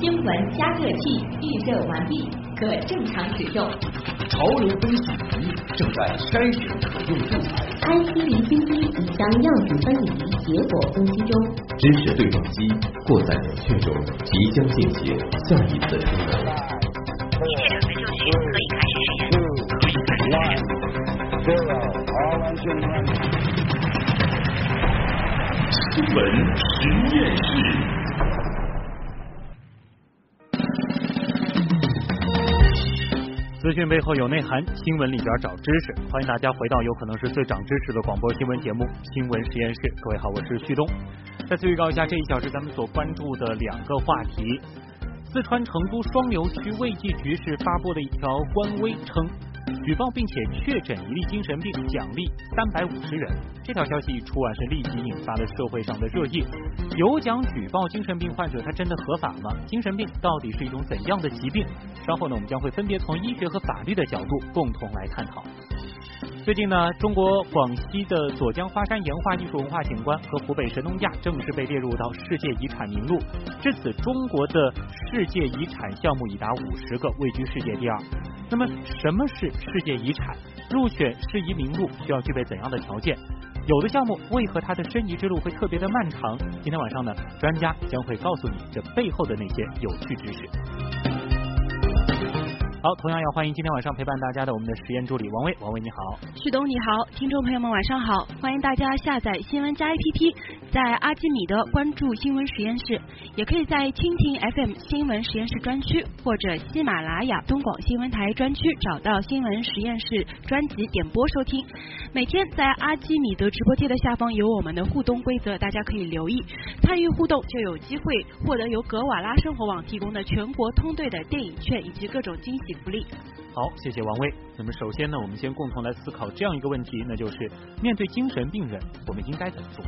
新闻加热器预热完毕，可正常使用。潮流分析仪正在筛选可用素材。IC 离心机已将样品分离，结果分析中。知识对撞机过载冷却中，即将进行下一次充能。一切准备就绪，可以开始实验。新闻实验室。资讯背后有内涵，新闻里边找知识。欢迎大家回到有可能是最长知识的广播新闻节目《新闻实验室》。各位好，我是旭东。再次预告一下这一小时咱们所关注的两个话题：四川成都双流区卫计局是发布的一条官微称。举报并且确诊一例精神病，奖励三百五十元。这条消息一出啊，是立即引发了社会上的热议。有奖举报精神病患者，他真的合法吗？精神病到底是一种怎样的疾病？稍后呢，我们将会分别从医学和法律的角度共同来探讨。最近呢，中国广西的左江花山岩画艺术文化景观和湖北神农架正式被列入到世界遗产名录。至此，中国的世界遗产项目已达五十个，位居世界第二。那么，什么是世界遗产？入选世遗名录需要具备怎样的条件？有的项目为何它的申遗之路会特别的漫长？今天晚上呢，专家将会告诉你这背后的那些有趣知识。好，同样要欢迎今天晚上陪伴大家的我们的实验助理王威。王威你好，旭东你好，听众朋友们晚上好，欢迎大家下载新闻加 APP，在阿基米德关注新闻实验室，也可以在蜻蜓 FM 新闻实验室专区或者喜马拉雅东广新闻台专区找到新闻实验室专辑点播收听。每天在阿基米德直播间的下方有我们的互动规则，大家可以留意参与互动，就有机会获得由格瓦拉生活网提供的全国通兑的电影券以及各种惊喜。福利好，谢谢王威。那么首先呢，我们先共同来思考这样一个问题，那就是面对精神病人，我们应该怎么做？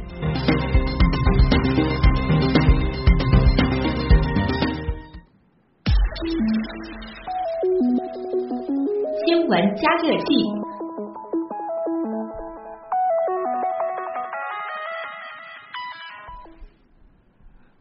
新闻加热器。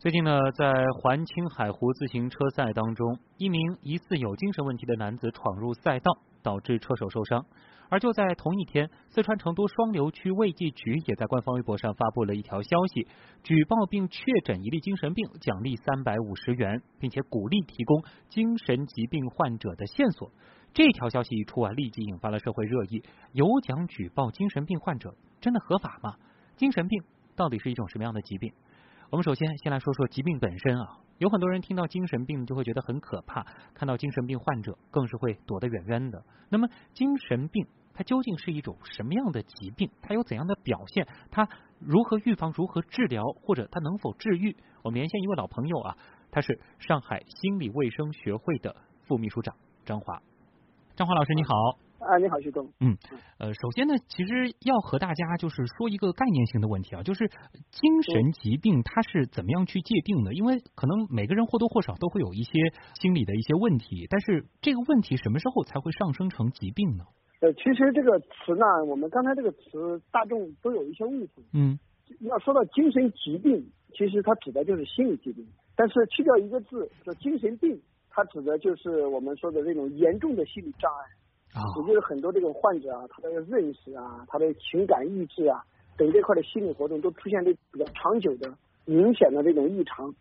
最近呢，在环青海湖自行车赛当中，一名疑似有精神问题的男子闯入赛道，导致车手受伤。而就在同一天，四川成都双流区卫计局也在官方微博上发布了一条消息：举报并确诊一例精神病，奖励三百五十元，并且鼓励提供精神疾病患者的线索。这条消息一出啊，立即引发了社会热议。有奖举报精神病患者，真的合法吗？精神病到底是一种什么样的疾病？我们首先先来说说疾病本身啊，有很多人听到精神病就会觉得很可怕，看到精神病患者更是会躲得远远的。那么精神病它究竟是一种什么样的疾病？它有怎样的表现？它如何预防？如何治疗？或者它能否治愈？我们连线一位老朋友啊，他是上海心理卫生学会的副秘书长张华。张华老师你好。啊，你好，徐东。嗯，呃，首先呢，其实要和大家就是说一个概念性的问题啊，就是精神疾病它是怎么样去界定的？因为可能每个人或多或少都会有一些心理的一些问题，但是这个问题什么时候才会上升成疾病呢？呃，其实这个词呢，我们刚才这个词大众都有一些误会。嗯，要说到精神疾病，其实它指的就是心理疾病，但是去掉一个字，说精神病，它指的就是我们说的这种严重的心理障碍。也就是很多这种患者啊，他的认识啊，他的情感意志啊等这块的心理活动都出现这比较长久的、明显的这种异常，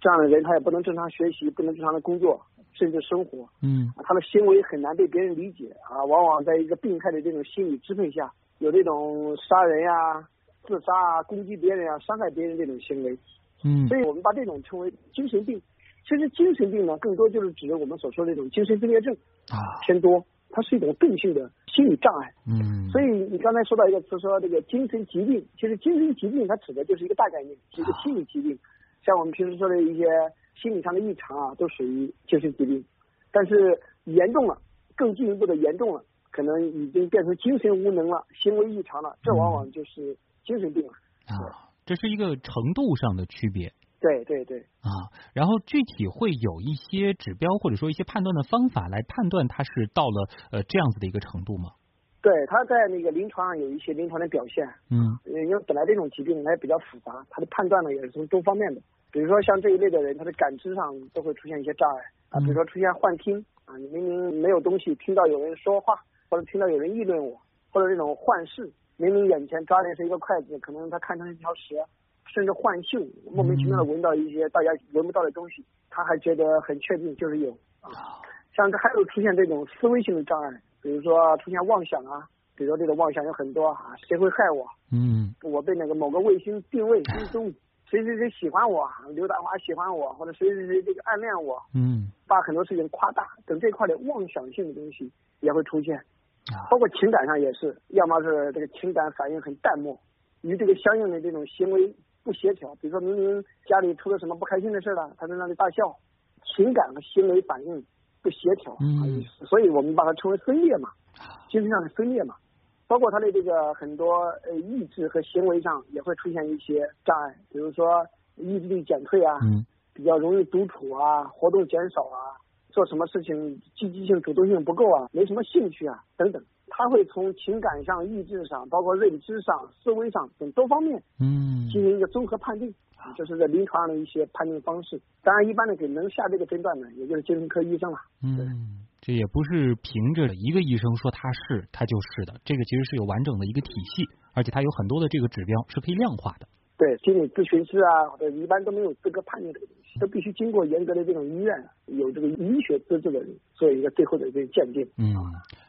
这样的人他也不能正常学习，不能正常的工作，甚至生活。嗯，他的行为很难被别人理解啊，往往在一个病态的这种心理支配下，有这种杀人呀、自杀啊、攻击别人啊、伤害别人这种行为。嗯，所以我们把这种称为精神病。其实精神病呢，更多就是指我们所说的这种精神分裂症啊偏多。它是一种动性的心理障碍，嗯，所以你刚才说到一个词，说这个精神疾病，其实精神疾病它指的就是一个大概念，是一个心理疾病。像我们平时说的一些心理上的异常啊，都属于精神疾病。但是严重了，更进一步的严重了，可能已经变成精神无能了，行为异常了，这往往就是精神病了。啊，这是一个程度上的区别。对对对啊，然后具体会有一些指标或者说一些判断的方法来判断它是到了呃这样子的一个程度吗？对，它在那个临床上有一些临床的表现。嗯，因为本来这种疾病它也比较复杂，它的判断呢也是从多方面的。比如说像这一类的人，他的感知上都会出现一些障碍啊，比如说出现幻听啊，你明明没有东西，听到有人说话，或者听到有人议论我，或者这种幻视，明明眼前抓的是一个筷子，可能他看成一条蛇，甚至幻嗅，莫名其妙的闻到一些大家闻不到的东西，他还觉得很确定就是有啊。像这还有出现这种思维性的障碍，比如说出现妄想啊。比如说这个妄想有很多啊，谁会害我？嗯，我被那个某个卫星定位追踪，谁谁谁喜欢我，刘德华喜欢我，或者谁谁谁这个暗恋我，嗯，把很多事情夸大，等这块的妄想性的东西也会出现，包括情感上也是，要么是这个情感反应很淡漠，与这个相应的这种行为不协调，比如说明明家里出了什么不开心的事了，他在那里大笑，情感和行为反应不协调，嗯，所以我们把它称为分裂嘛，精神上的分裂嘛。包括他的这个很多呃意志和行为上也会出现一些障碍，比如说意志力减退啊，嗯比较容易独处啊，活动减少啊，做什么事情积极性、主动性不够啊，没什么兴趣啊等等，他会从情感上、意志上，包括认知上、思维上等多方面，嗯，进行一个综合判定，就是在临床上的一些判定方式。当然，一般的给能下这个诊断的，也就是精神科医生了。嗯。这也不是凭着一个医生说他是他就是的，这个其实是有完整的一个体系，而且它有很多的这个指标是可以量化的。对，心理咨询师啊，或者一般都没有资格判定这个东西，都必须经过严格的这种医院有这个医学资质的人做一个最后的这个鉴定。嗯，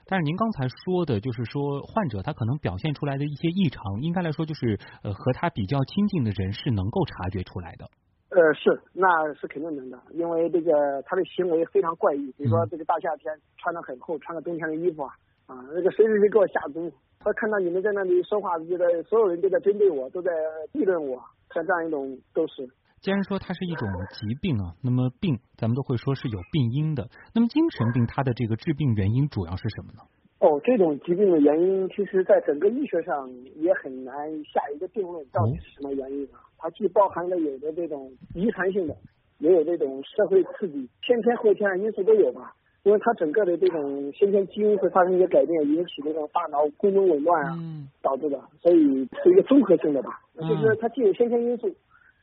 但是您刚才说的就是说患者他可能表现出来的一些异常，应该来说就是呃和他比较亲近的人是能够察觉出来的。呃，是，那是肯定能的，因为这个他的行为非常怪异，比如说这个大夏天穿的很厚，穿个冬天的衣服啊，啊，那个谁谁谁给我下毒，他看到你们在那里说话，觉得所有人都在针对我，都在议论我，像这样一种都是。既然说它是一种疾病啊，那么病咱们都会说是有病因的，那么精神病它的这个致病原因主要是什么呢？哦，这种疾病的原因，其实在整个医学上也很难下一个定论，到底是什么原因啊？它既包含了有的这种遗传性的，也有这种社会刺激，先天后天因素都有吧。因为它整个的这种先天基因会发生一些改变，引起这种大脑功能紊乱啊，导致的，所以是一个综合性的吧。就是它既有先天因素、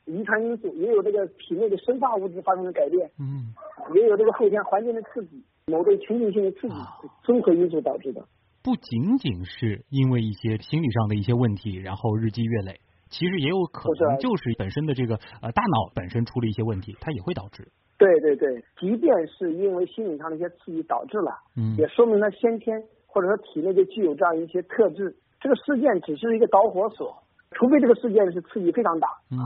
遗传因素，也有这个体内的生化物质发生了改变，嗯，也有这个后天环境的刺激。某种情境性的刺激，综合因素导致的，不仅仅是因为一些心理上的一些问题，然后日积月累，其实也有可能就是本身的这个呃大脑本身出了一些问题，它也会导致。对对对，即便是因为心理上的一些刺激导致了，嗯，也说明他先天或者说体内就具有这样一些特质。这个事件只是一个导火索，除非这个事件是刺激非常大，嗯，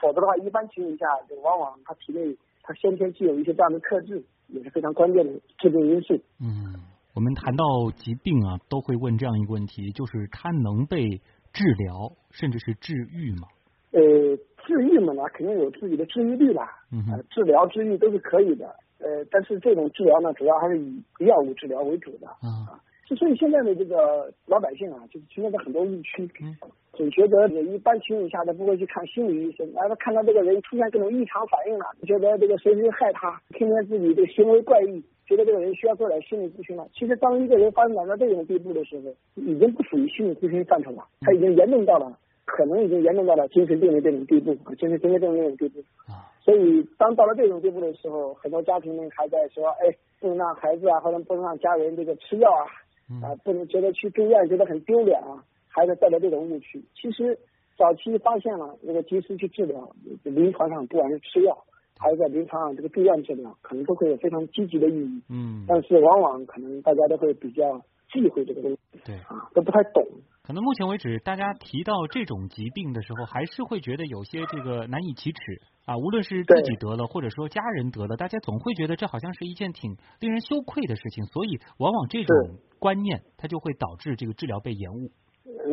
否则的话，一般情况下，就往往他体内他先天具有一些这样的特质。也是非常关键的致病因素。嗯，我们谈到疾病啊，都会问这样一个问题，就是它能被治疗，甚至是治愈吗？呃，治愈嘛，那肯定有自己的治愈率啦。嗯治疗、治愈都是可以的。呃，但是这种治疗呢，主要还是以药物治疗为主的。啊。所以现在的这个老百姓啊，就是存在着很多误区，总觉得一般情况下他不会去看心理医生，然后看到这个人出现各种异常反应了，觉得这个谁谁害他，天天自己这个行为怪异，觉得这个人需要做点心理咨询了。其实当一个人发展到这种地步的时候，已经不属于心理咨询范畴了，他已经严重到了，可能已经严重到了精神病的这种地步，精神精神病的这种地步。所以当到了这种地步的时候，很多家庭呢还在说，哎，不能让孩子啊，或者不能让家人这个吃药啊。啊，不能觉得去住院觉得很丢脸啊，孩子带着这种误区。其实早期发现了，那个及时去治疗，临床上不管是吃药，还是在临床上这个住院治疗，可能都会有非常积极的意义。嗯。但是往往可能大家都会比较忌讳这个东西。对。啊，都不太懂。可能目前为止，大家提到这种疾病的时候，还是会觉得有些这个难以启齿啊。无论是自己得了，或者说家人得了，大家总会觉得这好像是一件挺令人羞愧的事情，所以往往这种。观念，它就会导致这个治疗被延误。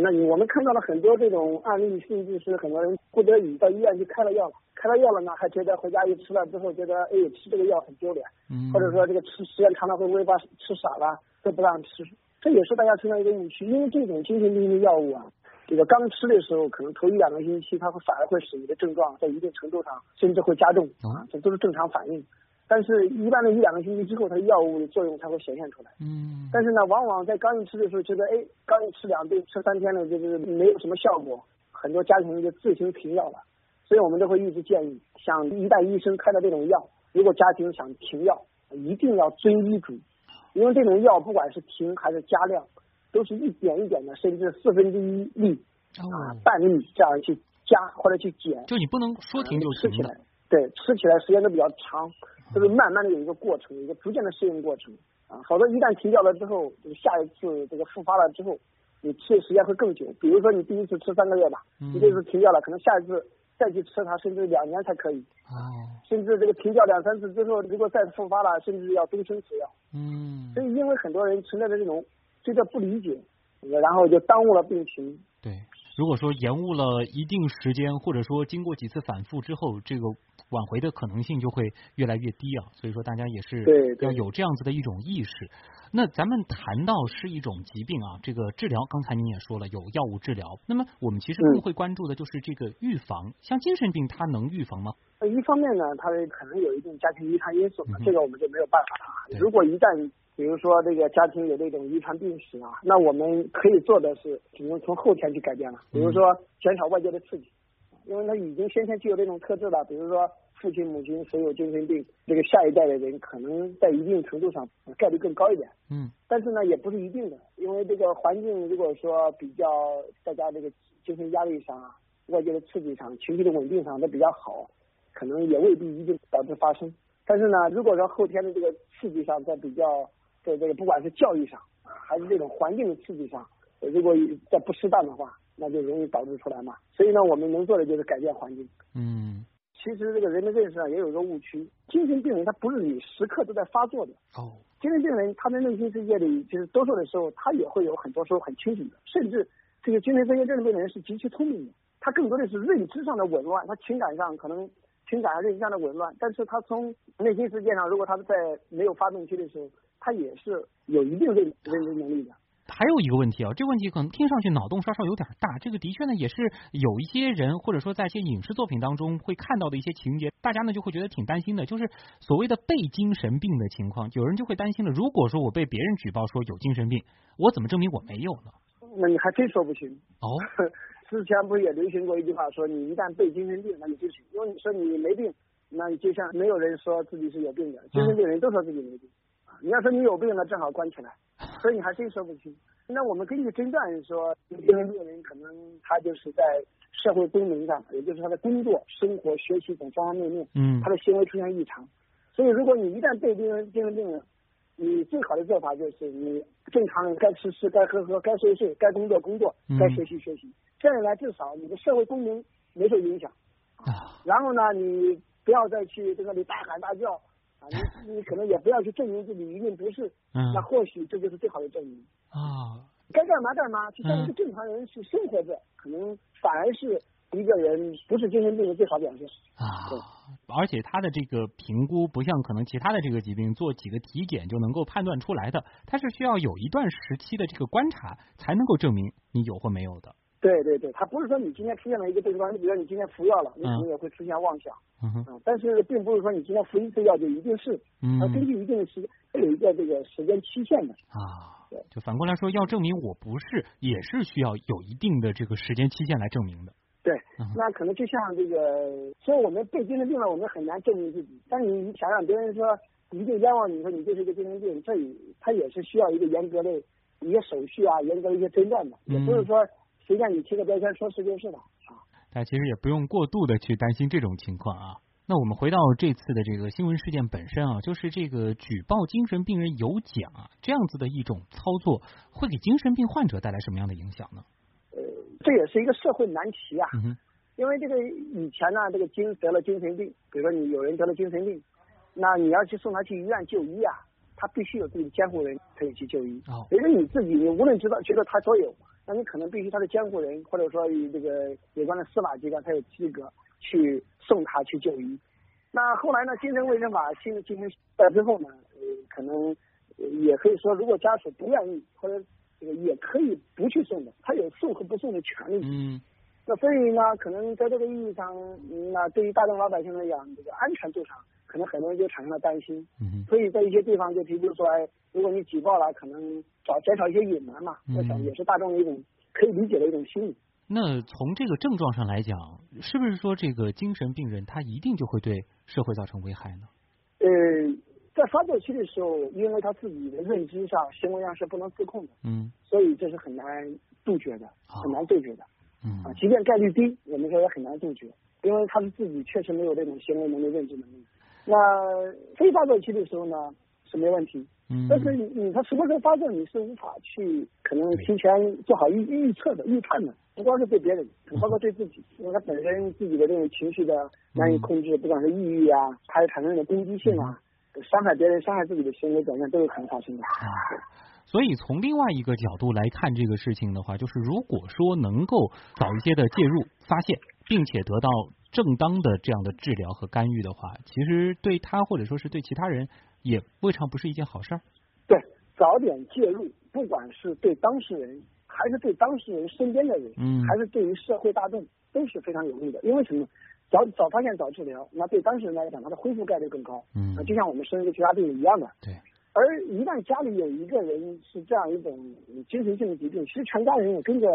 那你我们看到了很多这种案例，甚至是很多人不得已到医院去开了药了，开了药了呢，还觉得回家一吃了之后，觉得哎吃这个药很丢脸，或者说这个吃时间长了会不会把吃傻了，都不让吃。这也是大家存在一个误区，因为这种精神病的药物啊，这个刚吃的时候，可能头一两个星期，它会反而会使你的症状在一定程度上甚至会加重啊，这都是正常反应。但是，一般的一两个星期之后，它药物的作用才会显现出来。嗯。但是呢，往往在刚一吃的时候，觉得哎，刚一吃两顿，吃三天了，就是没有什么效果，很多家庭就自行停药了。所以我们都会一直建议，像一旦医生开的这种药，如果家庭想停药，一定要遵医嘱，因为这种药不管是停还是加量，都是一点一点的，甚至四分之一粒啊半粒这样去加或者去减。就你不能说停就停的。对，吃起来时间都比较长，就是慢慢的有一个过程，一个逐渐的适应过程啊。否则一旦停掉了之后，这个下一次这个复发了之后，你吃的时间会更久。比如说你第一次吃三个月吧，你这次停掉了，可能下一次再去吃它，甚至两年才可以。哦。甚至这个停掉两三次之后，如果再复发了，甚至要终身服药。嗯。所以因为很多人存在着这种对这不理解，然后就耽误了病情。对。如果说延误了一定时间，或者说经过几次反复之后，这个挽回的可能性就会越来越低啊。所以说大家也是要有这样子的一种意识。那咱们谈到是一种疾病啊，这个治疗，刚才您也说了有药物治疗。那么我们其实更会关注的就是这个预防，像精神病它能预防吗？一方面呢，它可能有一定家庭遗传因素，这个我们就没有办法了。如果一旦比如说这个家庭有这种遗传病史啊，那我们可以做的是只能从后天去改变了。比如说减少外界的刺激，因为他已经先天具有这种特质了。比如说父亲母亲谁有精神病，这个下一代的人可能在一定程度上概率更高一点。嗯。但是呢，也不是一定的，因为这个环境如果说比较大家这个精神压力上、外界的刺激上、情绪的稳定上都比较好，可能也未必一定导致发生。但是呢，如果说后天的这个刺激上在比较在这个不管是教育上还是这种环境的刺激上，如果在不适当的话，那就容易导致出来嘛。所以呢，我们能做的就是改变环境。嗯，其实这个人的认识上也有一个误区，精神病人他不是你时刻都在发作的。哦，精神病人他在内心世界里，其实多数的时候他也会有很多时候很清醒的，甚至这个精神分裂症的病人是极其聪明的，他更多的是认知上的紊乱，他情感上可能情感上认知上的紊乱，但是他从内心世界上，如果他是在没有发动机的时候。他也是有一定认认知能力的。还有一个问题啊，这个问题可能听上去脑洞稍稍有点大。这个的确呢，也是有一些人或者说在一些影视作品当中会看到的一些情节，大家呢就会觉得挺担心的，就是所谓的被精神病的情况。有人就会担心了，如果说我被别人举报说有精神病，我怎么证明我没有呢？那你还真说不清哦。之前不是也流行过一句话，说你一旦被精神病，那你就因为你说你没病，那就像没有人说自己是有病的，精神病人都说自己没病。你要说你有病了，正好关起来，所以你还真说不清。那我们根据诊断说，精神病人可能他就是在社会功能上，也就是他的工作、生活、学习等方方面面，嗯，他的行为出现异常。所以，如果你一旦被精神精神病人，你最好的做法就是你正常人该吃吃，该喝喝，该睡睡，该工作工作，该学习学习。这样一来，至少你的社会功能没受影响。啊，然后呢，你不要再去在那里大喊大叫。你你可能也不要去证明自己一定不是，那或许这就是最好的证明啊。该干嘛干嘛，就像一个正常人去生活着，可能反而是一个人不是精神病的最好表现啊。而且他的这个评估不像可能其他的这个疾病做几个体检就能够判断出来的，他是需要有一段时期的这个观察才能够证明你有或没有的。对对对，他不是说你今天出现了一个症状，你比如说你今天服药了，你可能也会出现妄想，嗯，但是并不是说你今天服一次药就一定是，它根据一定的时间有一个这个时间期限的啊。对，就反过来说，要证明我不是，也是需要有一定的这个时间期限来证明的。对，那可能就像这个，所以我们被精神病了，我们很难证明自己。但是你想让别人说一定冤枉你说你就是一个精神病，这他也是需要一个严格的一些手续啊，严格的一些诊断的，也不是说。谁让你贴个标签说是就是的啊？大家其实也不用过度的去担心这种情况啊。那我们回到这次的这个新闻事件本身啊，就是这个举报精神病人有奖啊，这样子的一种操作，会给精神病患者带来什么样的影响呢？呃，这也是一个社会难题啊。因为这个以前呢，这个精得了精神病，比如说你有人得了精神病，那你要去送他去医院就医啊，他必须有自己的监护人可以去就医。哦。比如说你自己，你无论知道觉得他都有。那你可能必须他的监护人，或者说与这个有关的司法机关，才有资格去送他去就医。那后来呢，精神卫生法新进行了之后呢，呃，可能也可以说，如果家属不愿意，或者这个也可以不去送的，他有送和不送的权利。嗯。那所以呢，可能在这个意义上，那对于大众老百姓来讲，这个安全度上，可能很多人就产生了担心。嗯。所以在一些地方，就比如说，如果你举报了，可能找减少一些隐瞒嘛，我想也是大众的一种可以理解的一种心理。那从这个症状上来讲，是不是说这个精神病人他一定就会对社会造成危害呢？呃，在发作期的时候，因为他自己的认知上、行为上是不能自控的，嗯，所以这是很难杜绝的，很难杜绝的，嗯啊，即便概率低，我们说也很难杜绝，因为他们自己确实没有这种行为能力、认知能力。那非发作期的时候呢，是没问题。嗯，但是你你他什么时候发作，你是无法去可能提前做好预预测的、预判的。不光是对别人，包括对自己，因为他本身自己的这种情绪的难以控制，不管是抑郁啊，还产生的攻击性啊，伤害别人、伤害自己的行为表现都有可能发生的。啊，所以从另外一个角度来看这个事情的话，就是如果说能够早一些的介入、发现，并且得到正当的这样的治疗和干预的话，其实对他或者说是对其他人。也未尝不是一件好事儿。对，早点介入，不管是对当事人，还是对当事人身边的人，嗯，还是对于社会大众，都是非常有利的。因为什么？早早发现早治疗，那对当事人来讲，他的恢复概率更高。嗯，就像我们生一个其他病一样的。对。而一旦家里有一个人是这样一种精神性的疾病，其实全家人也跟着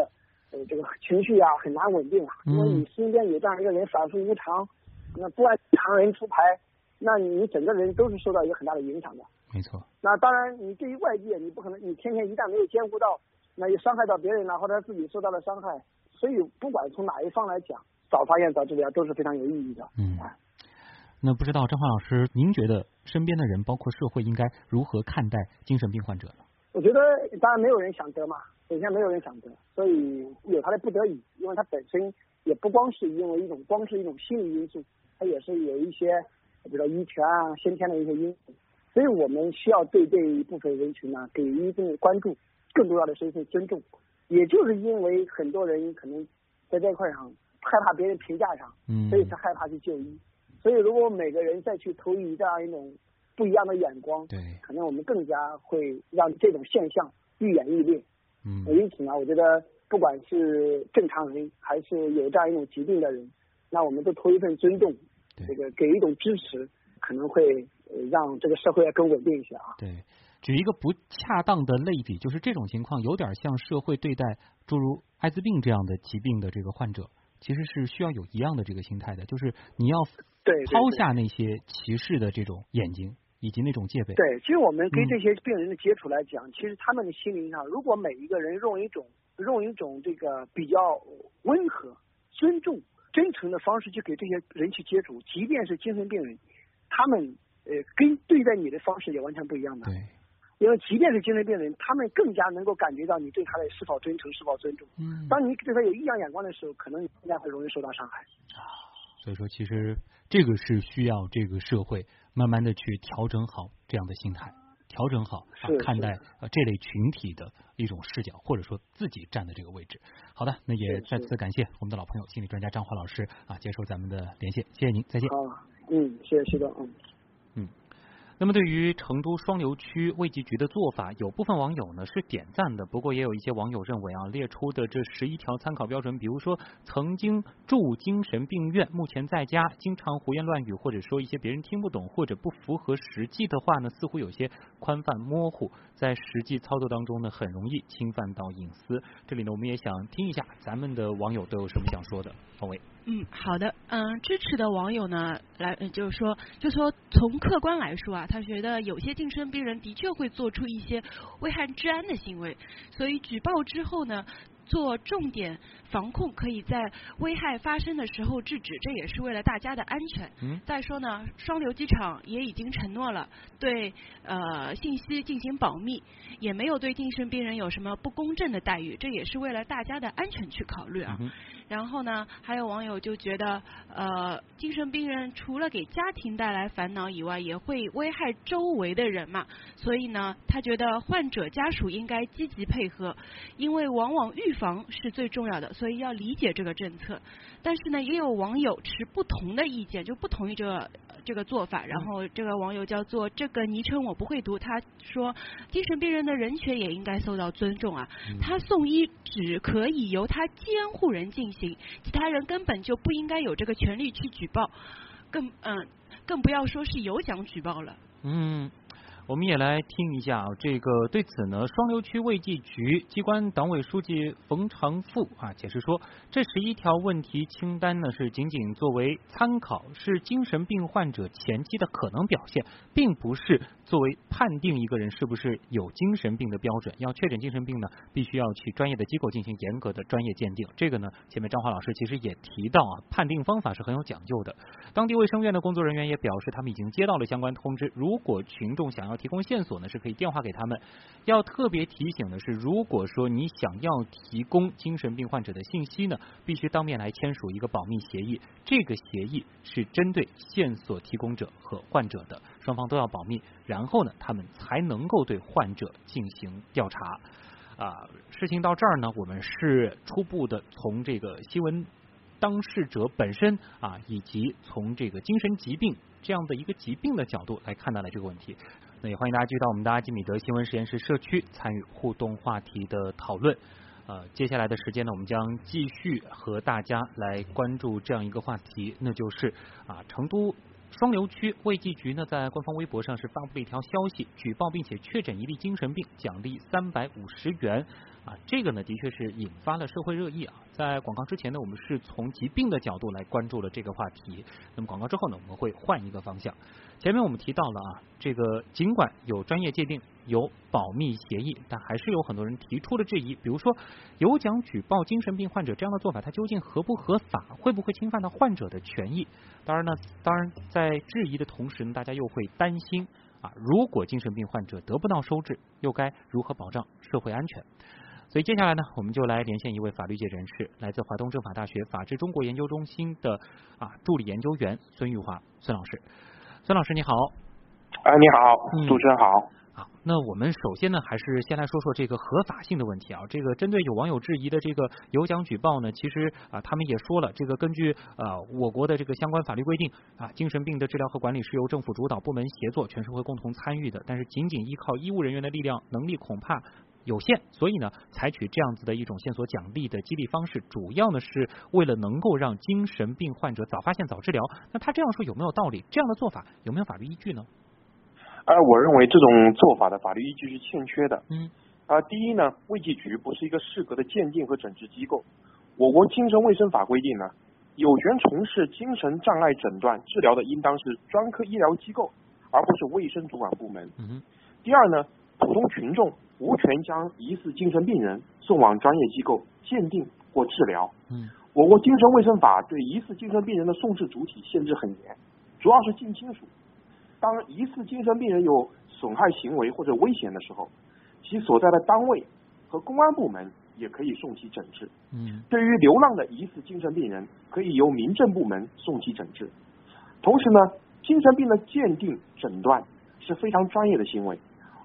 呃这个情绪啊很难稳定啊。因为你身边有这样一个人反复无常，那不按常人出牌。那你整个人都是受到一个很大的影响的，没错。那当然，你对于外界，你不可能，你天天一旦没有兼顾到，那也伤害到别人了，或者自己受到了伤害。所以，不管从哪一方来讲，早发现早治疗都是非常有意义的。嗯。那不知道张华老师，您觉得身边的人，包括社会，应该如何看待精神病患者呢？我觉得，当然没有人想得嘛，首先没有人想得，所以有他的不得已，因为他本身也不光是因为一种，光是一种心理因素，他也是有一些。比如说遗传啊，先天的一些因素，所以我们需要对这一部分人群呢给予一定的关注，更重要的是一份尊重。也就是因为很多人可能在这块上害怕别人评价上，嗯，所以才害怕去就医。所以如果每个人再去投以这样一种不一样的眼光，对，可能我们更加会让这种现象愈演愈烈。嗯，因此呢，我觉得不管是正常人还是有这样一种疾病的人，那我们都投一份尊重。这个给一种支持，可能会让这个社会更稳定一些啊。对，举一个不恰当的类比，就是这种情况有点像社会对待诸如艾滋病这样的疾病的这个患者，其实是需要有一样的这个心态的，就是你要抛下那些歧视的这种眼睛以及那种戒备。对，其实我们跟这些病人的接触来讲，其实他们的心灵上，如果每一个人用一种用一种这个比较温和、尊重。真诚的方式去给这些人去接触，即便是精神病人，他们呃跟对待你的方式也完全不一样的。对，因为即便是精神病人，他们更加能够感觉到你对他的是否真诚、是否尊重。嗯。当你对他有异样眼光的时候，可能更加会容易受到伤害。啊，所以说其实这个是需要这个社会慢慢的去调整好这样的心态。调整好啊，看待呃这类群体的一种视角，或者说自己站的这个位置。好的，那也再次感谢我们的老朋友心理专家张华老师啊，接受咱们的连线，谢谢您，再见。好，嗯，谢谢徐总，嗯。那么，对于成都双流区卫计局的做法，有部分网友呢是点赞的。不过，也有一些网友认为啊，列出的这十一条参考标准，比如说曾经住精神病院、目前在家、经常胡言乱语，或者说一些别人听不懂或者不符合实际的话呢，似乎有些宽泛模糊，在实际操作当中呢，很容易侵犯到隐私。这里呢，我们也想听一下咱们的网友都有什么想说的，方伟。嗯，好的，嗯，支持的网友呢，来就是说，就说从客观来说啊，他觉得有些精神病人的确会做出一些危害治安的行为，所以举报之后呢。做重点防控，可以在危害发生的时候制止，这也是为了大家的安全。嗯。再说呢，双流机场也已经承诺了对呃信息进行保密，也没有对精神病人有什么不公正的待遇，这也是为了大家的安全去考虑啊。嗯。然后呢，还有网友就觉得，呃，精神病人除了给家庭带来烦恼以外，也会危害周围的人嘛。所以呢，他觉得患者家属应该积极配合，因为往往预。防是最重要的，所以要理解这个政策。但是呢，也有网友持不同的意见，就不同意这个这个做法。然后这个网友叫做这个昵称我不会读，他说精神病人的人权也应该受到尊重啊。他送医只可以由他监护人进行，其他人根本就不应该有这个权利去举报，更嗯更不要说是有奖举报了。嗯。我们也来听一下啊这个对此呢，双流区卫计局机关党委书记冯长富啊解释说，这十一条问题清单呢是仅仅作为参考，是精神病患者前期的可能表现，并不是作为判定一个人是不是有精神病的标准。要确诊精神病呢，必须要去专业的机构进行严格的专业鉴定。这个呢，前面张华老师其实也提到啊，判定方法是很有讲究的。当地卫生院的工作人员也表示，他们已经接到了相关通知，如果群众想要。提供线索呢是可以电话给他们。要特别提醒的是，如果说你想要提供精神病患者的信息呢，必须当面来签署一个保密协议。这个协议是针对线索提供者和患者的，双方都要保密。然后呢，他们才能够对患者进行调查。啊，事情到这儿呢，我们是初步的从这个新闻当事者本身啊，以及从这个精神疾病这样的一个疾病的角度来看待了这个问题。那也欢迎大家继续到我们的阿基米德新闻实验室社区参与互动话题的讨论。呃，接下来的时间呢，我们将继续和大家来关注这样一个话题，那就是啊，成都双流区卫计局呢在官方微博上是发布了一条消息，举报并且确诊一例精神病，奖励三百五十元。啊，这个呢的确是引发了社会热议啊。在广告之前呢，我们是从疾病的角度来关注了这个话题。那么广告之后呢，我们会换一个方向。前面我们提到了啊，这个尽管有专业界定、有保密协议，但还是有很多人提出了质疑。比如说，有奖举报精神病患者这样的做法，它究竟合不合法？会不会侵犯到患者的权益？当然呢，当然在质疑的同时呢，大家又会担心啊，如果精神病患者得不到收治，又该如何保障社会安全？所以接下来呢，我们就来连线一位法律界人士，来自华东政法大学法治中国研究中心的啊助理研究员孙玉华孙老师。孙老师你好。哎，你好，主持人好。好，那我们首先呢，还是先来说说这个合法性的问题啊。这个针对有网友质疑的这个有奖举报呢，其实啊，他们也说了，这个根据啊我国的这个相关法律规定啊，精神病的治疗和管理是由政府主导、部门协作、全社会共同参与的。但是仅仅依靠医务人员的力量能力，恐怕。有限，所以呢，采取这样子的一种线索奖励的激励方式，主要呢是为了能够让精神病患者早发现、早治疗。那他这样说有没有道理？这样的做法有没有法律依据呢？呃，我认为这种做法的法律依据是欠缺的。嗯。啊，第一呢，卫计局不是一个适格的鉴定和诊治机构。我国精神卫生法规定呢，有权从事精神障碍诊断治疗的，应当是专科医疗机构，而不是卫生主管部门。嗯。第二呢，普通群众。无权将疑似精神病人送往专业机构鉴定或治疗。嗯，我国精神卫生法对疑似精神病人的送治主体限制很严，主要是近亲属。当疑似精神病人有损害行为或者危险的时候，其所在的单位和公安部门也可以送其诊治。嗯，对于流浪的疑似精神病人，可以由民政部门送其诊治。同时呢，精神病的鉴定诊断是非常专业的行为。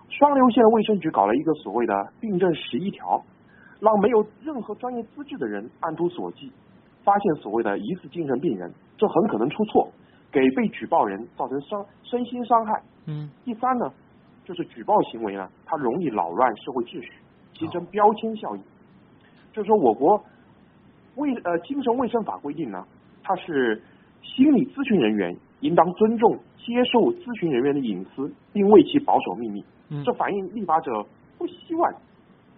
双流县卫生局搞了一个所谓的“病症十一条”，让没有任何专业资质的人按图索骥，发现所谓的疑似精神病人，这很可能出错，给被举报人造成伤身心伤害。嗯。第三呢，就是举报行为呢，它容易扰乱社会秩序，形成标签效应。就是说，我国卫呃精神卫生法规定呢，它是心理咨询人员应当尊重接受咨询人员的隐私，并为其保守秘密。这反映立法者不希望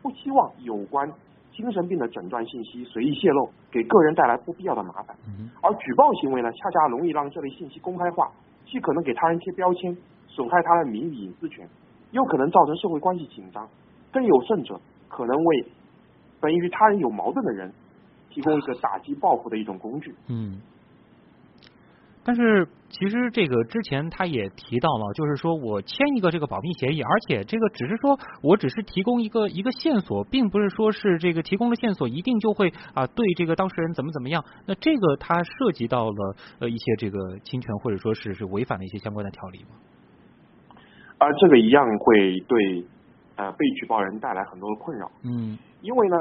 不希望有关精神病的诊断信息随意泄露，给个人带来不必要的麻烦。而举报行为呢，恰恰容易让这类信息公开化，既可能给他人贴标签，损害他的名誉隐私权，又可能造成社会关系紧张。更有甚者，可能为本与他人有矛盾的人提供一个打击报复的一种工具。嗯。但是其实这个之前他也提到了，就是说我签一个这个保密协议，而且这个只是说我只是提供一个一个线索，并不是说是这个提供的线索一定就会啊对这个当事人怎么怎么样。那这个它涉及到了呃一些这个侵权或者说是是违反了一些相关的条例吗？啊，这个一样会对呃被举报人带来很多的困扰。嗯，因为呢，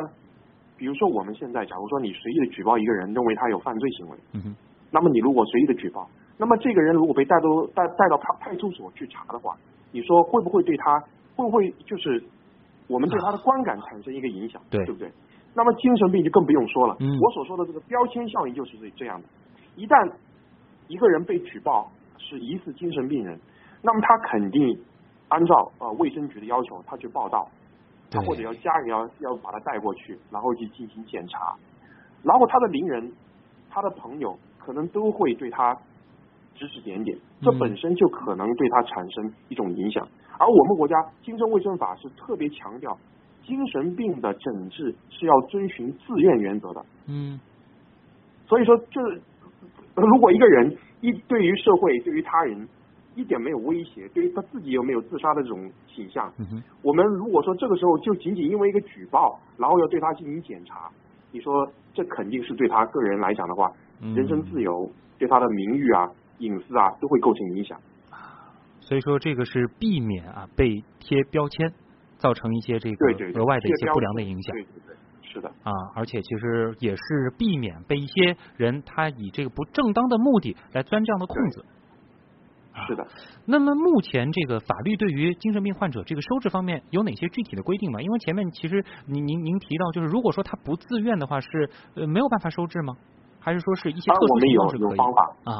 比如说我们现在假如说你随意的举报一个人，认为他有犯罪行为。嗯哼。那么你如果随意的举报，那么这个人如果被带到带带到派派出所去查的话，你说会不会对他会不会就是我们对他的观感产生一个影响，对对不对？那么精神病就更不用说了。嗯。我所说的这个标签效应就是这这样的。一旦一个人被举报是疑似精神病人，那么他肯定按照呃卫生局的要求，他去报道，他或者要家人要要把他带过去，然后去进行检查，然后他的邻人、他的朋友可能都会对他指指点点，这本身就可能对他产生一种影响。而我们国家精神卫生法是特别强调，精神病的诊治是要遵循自愿原则的。嗯，所以说，这如果一个人一对于社会、对于他人一点没有威胁，对于他自己又没有自杀的这种倾向，我们如果说这个时候就仅仅因为一个举报，然后要对他进行检查，你说这肯定是对他个人来讲的话，人身自由、对他的名誉啊、隐私啊都会构成影响。所以说，这个是避免啊被贴标签，造成一些这个额外的一些不良的影响。对对对，是的啊，而且其实也是避免被一些人他以这个不正当的目的来钻这样的空子。是的。那么目前这个法律对于精神病患者这个收治方面有哪些具体的规定吗？因为前面其实您您您提到，就是如果说他不自愿的话，是呃没有办法收治吗？还是说是一些特殊情况是可以？有方法啊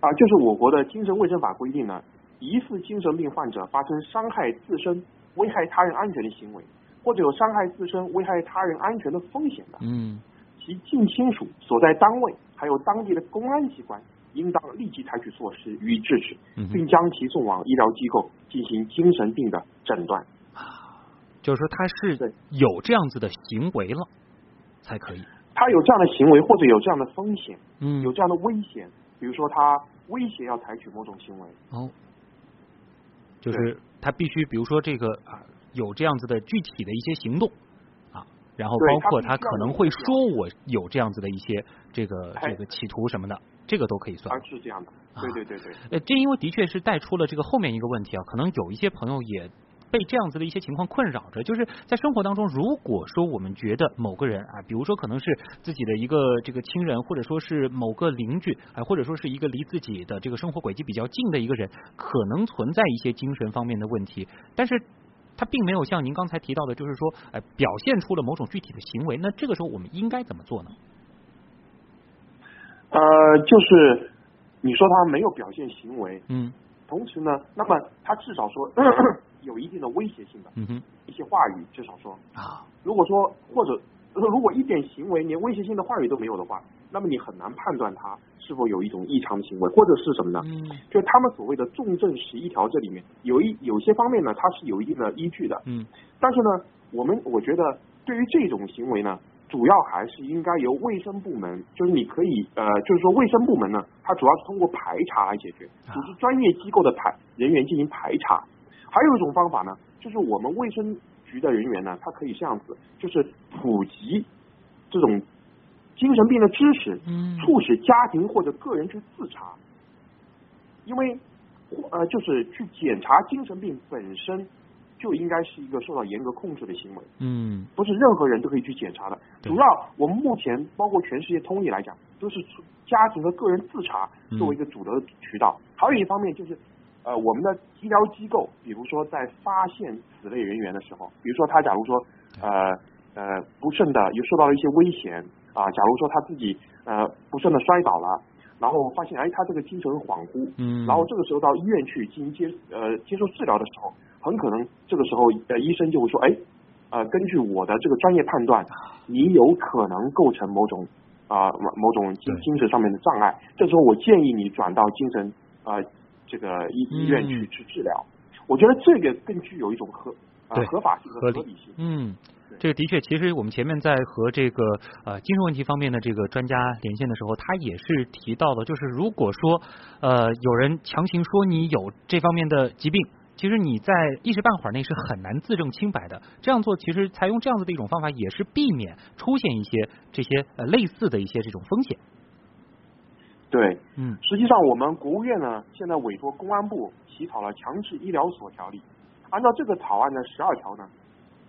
啊，就是我国的精神卫生法规定呢。疑似精神病患者发生伤害自身、危害他人安全的行为，或者有伤害自身、危害他人安全的风险的，嗯，其近亲属所在单位还有当地的公安机关，应当立即采取措施予以制止，并将其送往医疗机构进行精神病的诊断。就是说他是有这样子的行为了，才可以。他有这样的行为，或者有这样的风险，嗯，有这样的危险，比如说他威胁要采取某种行为，哦。就是他必须，比如说这个啊，有这样子的具体的一些行动啊，然后包括他可能会说我有这样子的一些这个这个企图什么的，这个都可以算。是这样的，对对对对。呃，这因为的确是带出了这个后面一个问题啊，可能有一些朋友也。被这样子的一些情况困扰着，就是在生活当中，如果说我们觉得某个人啊，比如说可能是自己的一个这个亲人，或者说是某个邻居，啊，或者说是一个离自己的这个生活轨迹比较近的一个人，可能存在一些精神方面的问题，但是他并没有像您刚才提到的，就是说，哎，表现出了某种具体的行为，那这个时候我们应该怎么做呢？呃，就是你说他没有表现行为，嗯，同时呢，那么他至少说。有一定的威胁性的，嗯哼，一些话语至少说啊，如果说或者如果一点行为连威胁性的话语都没有的话，那么你很难判断他是否有一种异常的行为，或者是什么呢？嗯，就他们所谓的重症十一条这里面有一有些方面呢，它是有一定的依据的，嗯，但是呢，我们我觉得对于这种行为呢，主要还是应该由卫生部门，就是你可以呃，就是说卫生部门呢，它主要是通过排查来解决，组织专业机构的排人员进行排查。还有一种方法呢，就是我们卫生局的人员呢，他可以这样子，就是普及这种精神病的知识，促使家庭或者个人去自查，因为呃，就是去检查精神病本身就应该是一个受到严格控制的行为，嗯，不是任何人都可以去检查的。主要我们目前包括全世界通例来讲，都是家庭和个人自查作为一个主流的渠道。还有一方面就是。呃，我们的医疗机构，比如说在发现此类人员的时候，比如说他假如说呃呃不慎的又受到了一些危险啊，假如说他自己呃不慎的摔倒了，然后发现哎他这个精神恍惚，嗯，然后这个时候到医院去进行接呃接受治疗的时候，很可能这个时候呃医生就会说哎呃根据我的这个专业判断，你有可能构成某种啊某种精精神上面的障碍，这时候我建议你转到精神啊。这个医医院去去治疗，我觉得这个更具有一种合对合法性和合理性。嗯，这个的确，其实我们前面在和这个呃精神问题方面的这个专家连线的时候，他也是提到了，就是如果说呃有人强行说你有这方面的疾病，其实你在一时半会儿内是很难自证清白的。这样做其实采用这样子的一种方法，也是避免出现一些这些呃类似的一些这种风险。对，嗯，实际上我们国务院呢，现在委托公安部起草了强制医疗所条例。按照这个草案的十二条呢，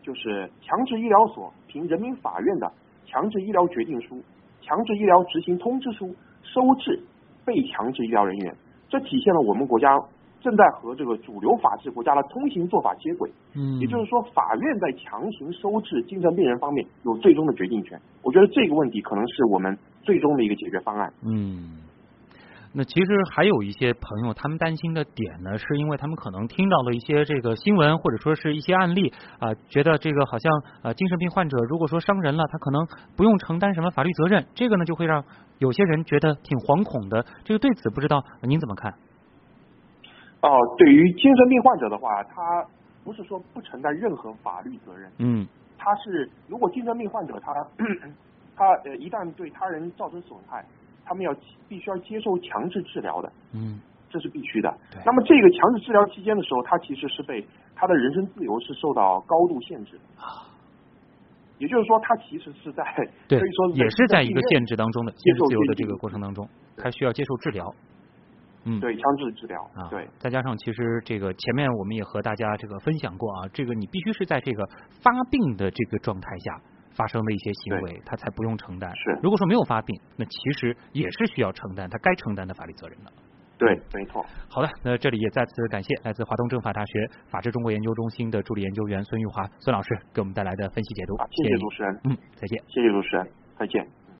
就是强制医疗所凭人民法院的强制医疗决定书、强制医疗执行通知书收治被强制医疗人员。这体现了我们国家正在和这个主流法治国家的通行做法接轨。嗯，也就是说，法院在强行收治精神病人方面有最终的决定权。我觉得这个问题可能是我们最终的一个解决方案。嗯。那其实还有一些朋友，他们担心的点呢，是因为他们可能听到了一些这个新闻，或者说是一些案例啊，觉得这个好像呃精神病患者如果说伤人了，他可能不用承担什么法律责任，这个呢就会让有些人觉得挺惶恐的。这个对此不知道您怎么看？哦，对于精神病患者的话，他不是说不承担任何法律责任，嗯，他是如果精神病患者他 他呃一旦对他人造成损害。他们要必须要接受强制治疗的，嗯，这是必须的。那么这个强制治疗期间的时候，他其实是被他的人身自由是受到高度限制啊。也就是说，他其实是在可以说也是在一个限制当中的接受自由的这个过程当中，他需要接受治疗。嗯，对，强制治疗啊，对。再加上其实这个前面我们也和大家这个分享过啊，这个你必须是在这个发病的这个状态下。发生的一些行为，他才不用承担。是，如果说没有发病，那其实也是需要承担他该承担的法律责任的。对，没错。好的，那这里也再次感谢来自华东政法大学法治中国研究中心的助理研究员孙玉华孙老师给我们带来的分析解读。谢谢主持人。嗯，再见。谢谢主持人，再见。